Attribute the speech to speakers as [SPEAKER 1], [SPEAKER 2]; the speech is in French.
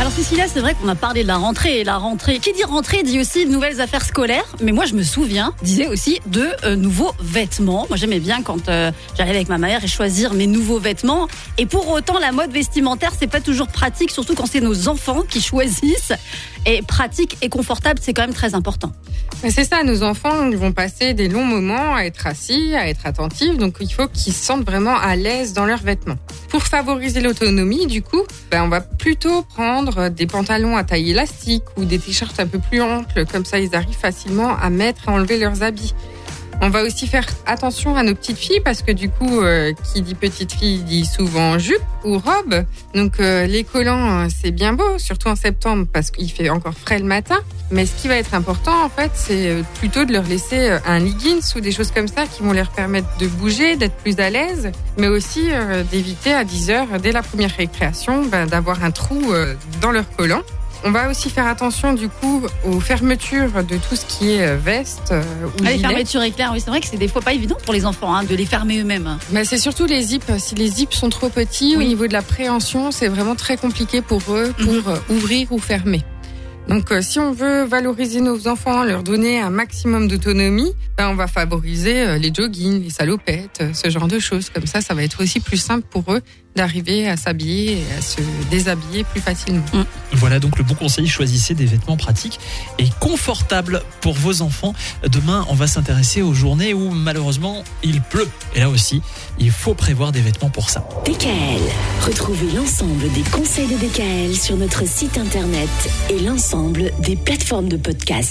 [SPEAKER 1] Alors Cécilia, c'est vrai qu'on a parlé de la rentrée. La rentrée, qui dit rentrée dit aussi de nouvelles affaires scolaires. Mais moi, je me souviens, disait aussi de euh, nouveaux vêtements. Moi, j'aimais bien quand euh, j'allais avec ma mère et choisir mes nouveaux vêtements. Et pour autant, la mode vestimentaire, c'est pas toujours pratique, surtout quand c'est nos enfants qui choisissent. Et pratique et confortable, c'est quand même très important.
[SPEAKER 2] C'est ça, nos enfants vont passer des longs moments à être assis, à être attentifs, donc il faut qu'ils se sentent vraiment à l'aise dans leurs vêtements. Pour favoriser l'autonomie, du coup, ben, on va plutôt prendre des pantalons à taille élastique ou des t-shirts un peu plus amples, comme ça ils arrivent facilement à mettre et enlever leurs habits. On va aussi faire attention à nos petites filles parce que du coup, euh, qui dit petite fille dit souvent jupe ou robe. Donc euh, les collants, euh, c'est bien beau, surtout en septembre parce qu'il fait encore frais le matin. Mais ce qui va être important en fait, c'est plutôt de leur laisser un leggings ou des choses comme ça qui vont leur permettre de bouger, d'être plus à l'aise, mais aussi d'éviter à 10 heures dès la première récréation ben, d'avoir un trou dans leur collant. On va aussi faire attention du coup aux fermetures de tout ce qui est euh, veste euh, ou
[SPEAKER 1] ah, Les fermetures éclairs, oui, c'est vrai que c'est des fois pas évident pour les enfants hein, de les fermer eux-mêmes.
[SPEAKER 2] Mais c'est surtout les zips. Si les zips sont trop petits, au niveau de la préhension, c'est vraiment très compliqué pour eux pour mhm. euh, ouvrir ou fermer. Donc, si on veut valoriser nos enfants, leur donner un maximum d'autonomie, ben, on va favoriser les joggings, les salopettes, ce genre de choses. Comme ça, ça va être aussi plus simple pour eux d'arriver à s'habiller et à se déshabiller plus facilement. Mm.
[SPEAKER 3] Voilà donc le bon conseil, choisissez des vêtements pratiques et confortables pour vos enfants. Demain, on va s'intéresser aux journées où malheureusement il pleut. Et là aussi, il faut prévoir des vêtements pour ça.
[SPEAKER 4] DKL. Retrouvez l'ensemble des conseils de DKL sur notre site internet et l'ensemble des plateformes de podcast.